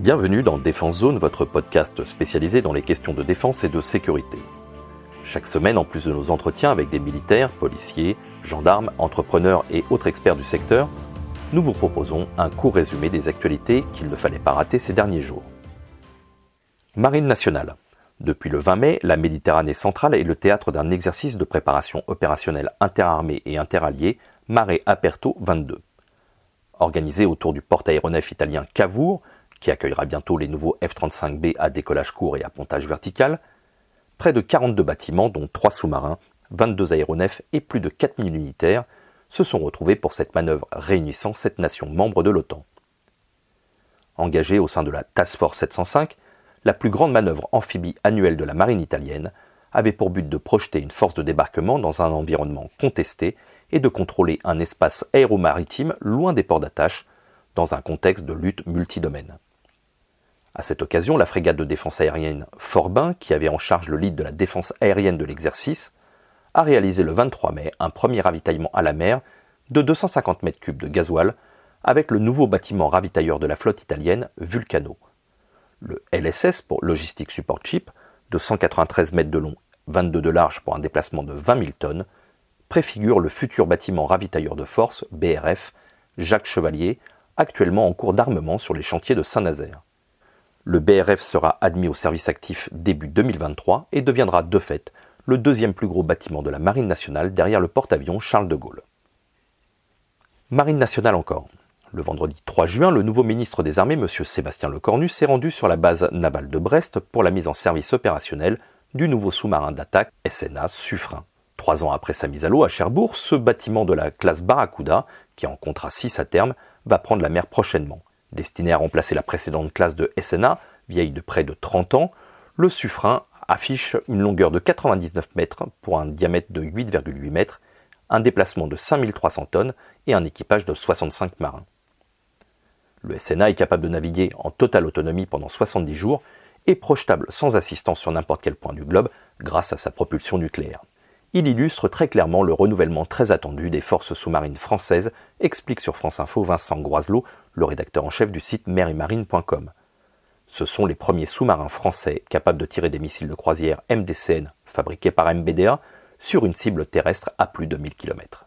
Bienvenue dans Défense Zone, votre podcast spécialisé dans les questions de défense et de sécurité. Chaque semaine, en plus de nos entretiens avec des militaires, policiers, gendarmes, entrepreneurs et autres experts du secteur, nous vous proposons un court résumé des actualités qu'il ne fallait pas rater ces derniers jours. Marine nationale. Depuis le 20 mai, la Méditerranée centrale est le théâtre d'un exercice de préparation opérationnelle interarmée et interalliée Mare Aperto 22. Organisé autour du porte-aéronef italien Cavour, qui accueillera bientôt les nouveaux F-35B à décollage court et à pontage vertical, près de 42 bâtiments, dont 3 sous-marins, 22 aéronefs et plus de 4000 militaires, se sont retrouvés pour cette manœuvre réunissant sept nations membres de l'OTAN. Engagée au sein de la Task Force 705, la plus grande manœuvre amphibie annuelle de la marine italienne avait pour but de projeter une force de débarquement dans un environnement contesté et de contrôler un espace aéromaritime loin des ports d'attache dans un contexte de lutte multidomaine. À cette occasion, la frégate de défense aérienne Forbin, qui avait en charge le lead de la défense aérienne de l'exercice, a réalisé le 23 mai un premier ravitaillement à la mer de 250 mètres cubes de gasoil avec le nouveau bâtiment ravitailleur de la flotte italienne Vulcano. Le LSS pour Logistic Support Ship, de 193 mètres de long, 22 de large pour un déplacement de 20 000 tonnes, préfigure le futur bâtiment ravitailleur de force BRF Jacques Chevalier, actuellement en cours d'armement sur les chantiers de Saint-Nazaire. Le BRF sera admis au service actif début 2023 et deviendra de fait le deuxième plus gros bâtiment de la Marine nationale derrière le porte-avions Charles de Gaulle. Marine nationale encore. Le vendredi 3 juin, le nouveau ministre des Armées, M. Sébastien Lecornu, s'est rendu sur la base navale de Brest pour la mise en service opérationnel du nouveau sous-marin d'attaque SNA Suffren. Trois ans après sa mise à l'eau à Cherbourg, ce bâtiment de la classe Barracuda, qui en comptera 6 à terme, va prendre la mer prochainement. Destiné à remplacer la précédente classe de SNA, vieille de près de 30 ans, le Suffren affiche une longueur de 99 mètres pour un diamètre de 8,8 mètres, un déplacement de 5300 tonnes et un équipage de 65 marins. Le SNA est capable de naviguer en totale autonomie pendant 70 jours et projetable sans assistance sur n'importe quel point du globe grâce à sa propulsion nucléaire. Il illustre très clairement le renouvellement très attendu des forces sous-marines françaises, explique sur France Info Vincent Groiselot, le rédacteur en chef du site merimarine.com. Ce sont les premiers sous-marins français capables de tirer des missiles de croisière MDCN fabriqués par MBDA sur une cible terrestre à plus de 1000 km.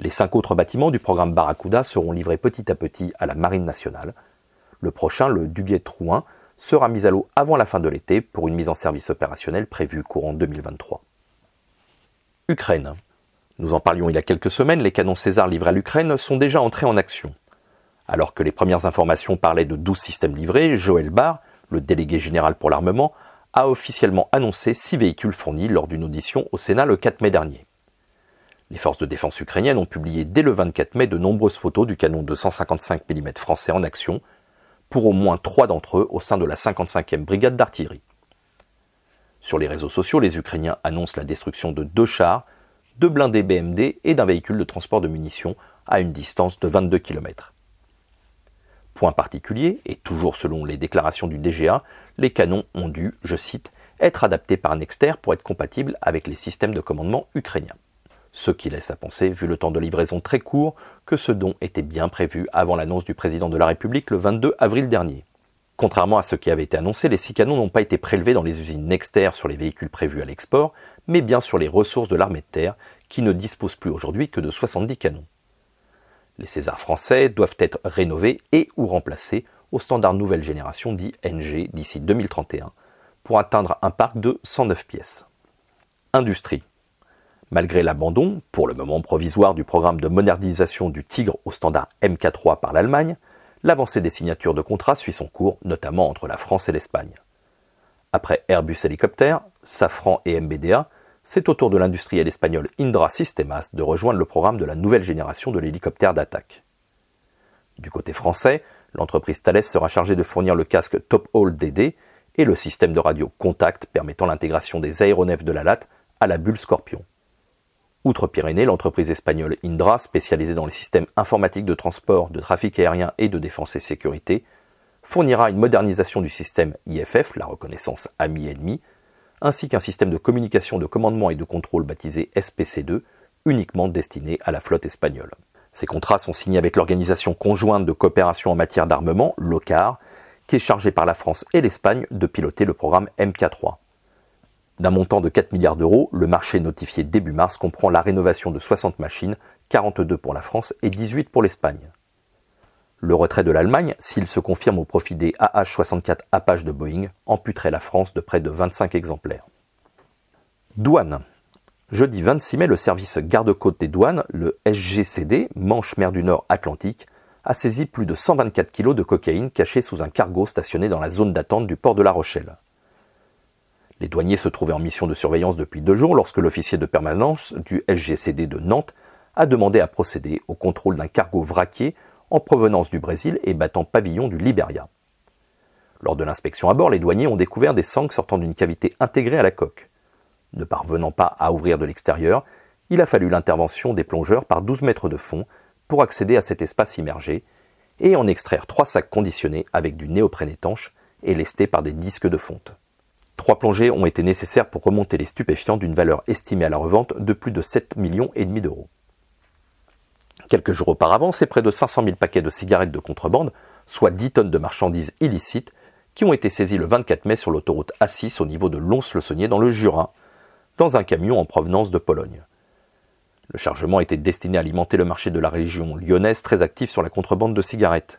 Les cinq autres bâtiments du programme Barracuda seront livrés petit à petit à la Marine nationale. Le prochain, le Duguay-Trouin, sera mis à l'eau avant la fin de l'été pour une mise en service opérationnelle prévue courant 2023. Ukraine. Nous en parlions il y a quelques semaines, les canons César livrés à l'Ukraine sont déjà entrés en action. Alors que les premières informations parlaient de 12 systèmes livrés, Joël Barr, le délégué général pour l'armement, a officiellement annoncé 6 véhicules fournis lors d'une audition au Sénat le 4 mai dernier. Les forces de défense ukrainiennes ont publié dès le 24 mai de nombreuses photos du canon de 155 mm français en action, pour au moins trois d'entre eux au sein de la 55e brigade d'artillerie. Sur les réseaux sociaux, les Ukrainiens annoncent la destruction de deux chars, deux blindés BMD et d'un véhicule de transport de munitions à une distance de 22 km. Point particulier, et toujours selon les déclarations du DGA, les canons ont dû, je cite, être adaptés par Nexter pour être compatibles avec les systèmes de commandement ukrainiens. Ce qui laisse à penser, vu le temps de livraison très court, que ce don était bien prévu avant l'annonce du président de la République le 22 avril dernier. Contrairement à ce qui avait été annoncé, les six canons n'ont pas été prélevés dans les usines Nexter sur les véhicules prévus à l'export, mais bien sur les ressources de l'armée de terre, qui ne dispose plus aujourd'hui que de 70 canons. Les Césars français doivent être rénovés et ou remplacés au standard nouvelle génération dit NG d'ici 2031, pour atteindre un parc de 109 pièces. Industrie. Malgré l'abandon, pour le moment provisoire, du programme de modernisation du Tigre au standard MK3 par l'Allemagne, l'avancée des signatures de contrats suit son cours, notamment entre la France et l'Espagne. Après Airbus Hélicoptère, Safran et MBDA, c'est au tour de l'industriel espagnol Indra Sistemas de rejoindre le programme de la nouvelle génération de l'hélicoptère d'attaque. Du côté français, l'entreprise Thales sera chargée de fournir le casque Top Hole DD et le système de radio Contact permettant l'intégration des aéronefs de la LAT à la bulle Scorpion. Outre-Pyrénées, l'entreprise espagnole Indra, spécialisée dans les systèmes informatiques de transport, de trafic aérien et de défense et sécurité, fournira une modernisation du système IFF, la reconnaissance ami-ennemi, ainsi qu'un système de communication de commandement et de contrôle baptisé SPC2, uniquement destiné à la flotte espagnole. Ces contrats sont signés avec l'Organisation conjointe de coopération en matière d'armement, l'OCAR, qui est chargé par la France et l'Espagne de piloter le programme MK3. D'un montant de 4 milliards d'euros, le marché notifié début mars comprend la rénovation de 60 machines, 42 pour la France et 18 pour l'Espagne. Le retrait de l'Allemagne, s'il se confirme au profit des AH-64 Apache de Boeing, amputerait la France de près de 25 exemplaires. Douane. Jeudi 26 mai, le service garde-côte des douanes, le SGCD, Manche-Mer du Nord Atlantique, a saisi plus de 124 kg de cocaïne cachée sous un cargo stationné dans la zone d'attente du port de La Rochelle. Les douaniers se trouvaient en mission de surveillance depuis deux jours lorsque l'officier de permanence du SGCD de Nantes a demandé à procéder au contrôle d'un cargo vraquier en provenance du Brésil et battant pavillon du Liberia. Lors de l'inspection à bord, les douaniers ont découvert des sangs sortant d'une cavité intégrée à la coque. Ne parvenant pas à ouvrir de l'extérieur, il a fallu l'intervention des plongeurs par 12 mètres de fond pour accéder à cet espace immergé et en extraire trois sacs conditionnés avec du néoprène étanche et lestés par des disques de fonte. Trois plongées ont été nécessaires pour remonter les stupéfiants d'une valeur estimée à la revente de plus de 7 millions et demi d'euros. Quelques jours auparavant, c'est près de 500 000 paquets de cigarettes de contrebande, soit 10 tonnes de marchandises illicites, qui ont été saisis le 24 mai sur l'autoroute A6 au niveau de Lons-le-Saunier dans le Jura, dans un camion en provenance de Pologne. Le chargement était destiné à alimenter le marché de la région lyonnaise très actif sur la contrebande de cigarettes.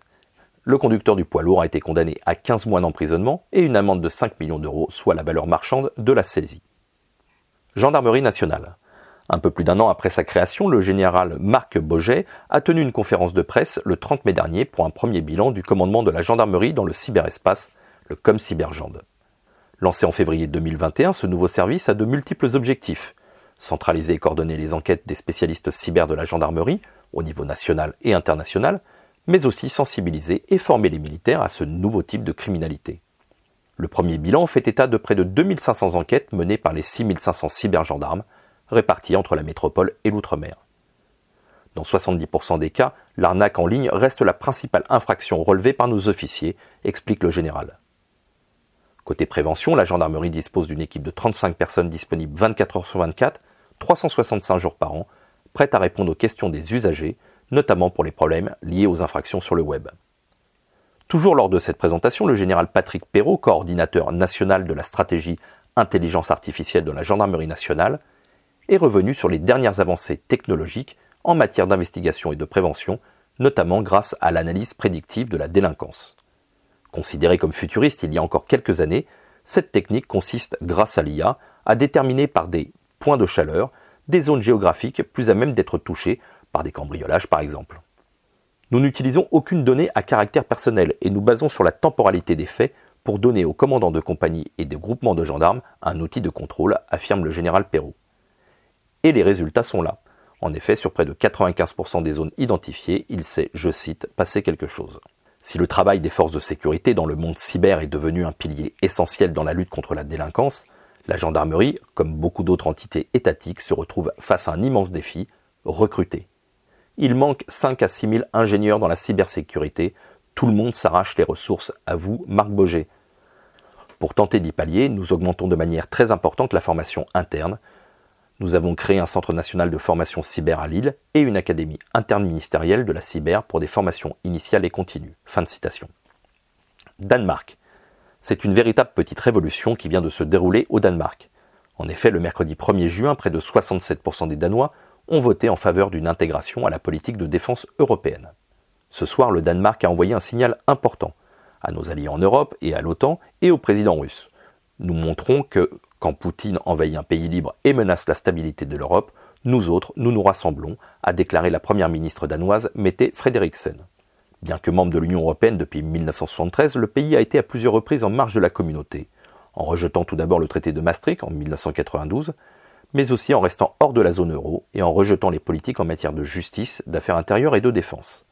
Le conducteur du poids lourd a été condamné à 15 mois d'emprisonnement et une amende de 5 millions d'euros, soit la valeur marchande de la saisie. Gendarmerie nationale. Un peu plus d'un an après sa création, le général Marc Boget a tenu une conférence de presse le 30 mai dernier pour un premier bilan du commandement de la gendarmerie dans le cyberespace, le ComCybergend. Lancé en février 2021, ce nouveau service a de multiples objectifs. Centraliser et coordonner les enquêtes des spécialistes cyber de la gendarmerie, au niveau national et international, mais aussi sensibiliser et former les militaires à ce nouveau type de criminalité. Le premier bilan fait état de près de 2500 enquêtes menées par les 6500 cybergendarmes, répartis entre la métropole et l'outre-mer. Dans 70% des cas, l'arnaque en ligne reste la principale infraction relevée par nos officiers, explique le général. Côté prévention, la gendarmerie dispose d'une équipe de 35 personnes disponibles 24 heures sur 24, 365 jours par an, prête à répondre aux questions des usagers, notamment pour les problèmes liés aux infractions sur le web. Toujours lors de cette présentation, le général Patrick Perrault, coordinateur national de la stratégie intelligence artificielle de la gendarmerie nationale, est revenu sur les dernières avancées technologiques en matière d'investigation et de prévention, notamment grâce à l'analyse prédictive de la délinquance. Considérée comme futuriste il y a encore quelques années, cette technique consiste, grâce à l'IA, à déterminer par des points de chaleur des zones géographiques plus à même d'être touchées par des cambriolages par exemple. Nous n'utilisons aucune donnée à caractère personnel et nous basons sur la temporalité des faits pour donner aux commandants de compagnie et de groupements de gendarmes un outil de contrôle, affirme le général Perrault. Et les résultats sont là. En effet, sur près de 95% des zones identifiées, il s'est, je cite, passé quelque chose. Si le travail des forces de sécurité dans le monde cyber est devenu un pilier essentiel dans la lutte contre la délinquance, la gendarmerie, comme beaucoup d'autres entités étatiques, se retrouve face à un immense défi, recruter. Il manque 5 à 6 000 ingénieurs dans la cybersécurité. Tout le monde s'arrache les ressources. À vous, Marc Boget. Pour tenter d'y pallier, nous augmentons de manière très importante la formation interne, nous avons créé un centre national de formation cyber à Lille et une académie interne ministérielle de la cyber pour des formations initiales et continues. Fin de citation. Danemark. C'est une véritable petite révolution qui vient de se dérouler au Danemark. En effet, le mercredi 1er juin, près de 67% des Danois ont voté en faveur d'une intégration à la politique de défense européenne. Ce soir, le Danemark a envoyé un signal important à nos alliés en Europe et à l'OTAN et au président russe. Nous montrons que quand Poutine envahit un pays libre et menace la stabilité de l'Europe, nous autres, nous nous rassemblons, a déclaré la première ministre danoise Mette Frederiksen. Bien que membre de l'Union européenne depuis 1973, le pays a été à plusieurs reprises en marge de la communauté, en rejetant tout d'abord le traité de Maastricht en 1992, mais aussi en restant hors de la zone euro et en rejetant les politiques en matière de justice, d'affaires intérieures et de défense.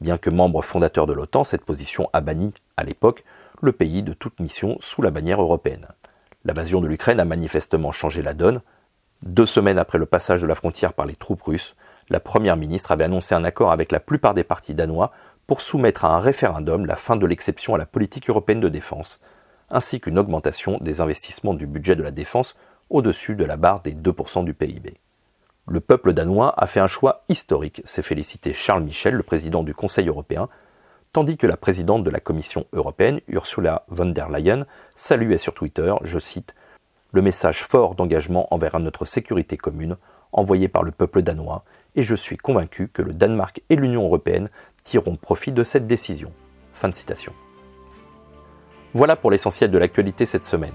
Bien que membre fondateur de l'OTAN, cette position a banni, à l'époque, le pays de toute mission sous la bannière européenne. L'invasion de l'Ukraine a manifestement changé la donne. Deux semaines après le passage de la frontière par les troupes russes, la Première ministre avait annoncé un accord avec la plupart des partis danois pour soumettre à un référendum la fin de l'exception à la politique européenne de défense, ainsi qu'une augmentation des investissements du budget de la défense au-dessus de la barre des 2% du PIB. Le peuple danois a fait un choix historique, s'est félicité Charles Michel, le président du Conseil européen, tandis que la présidente de la Commission européenne, Ursula von der Leyen, saluait sur Twitter, je cite, le message fort d'engagement envers notre sécurité commune envoyé par le peuple danois, et je suis convaincu que le Danemark et l'Union européenne tireront profit de cette décision. Fin de citation. Voilà pour l'essentiel de l'actualité cette semaine.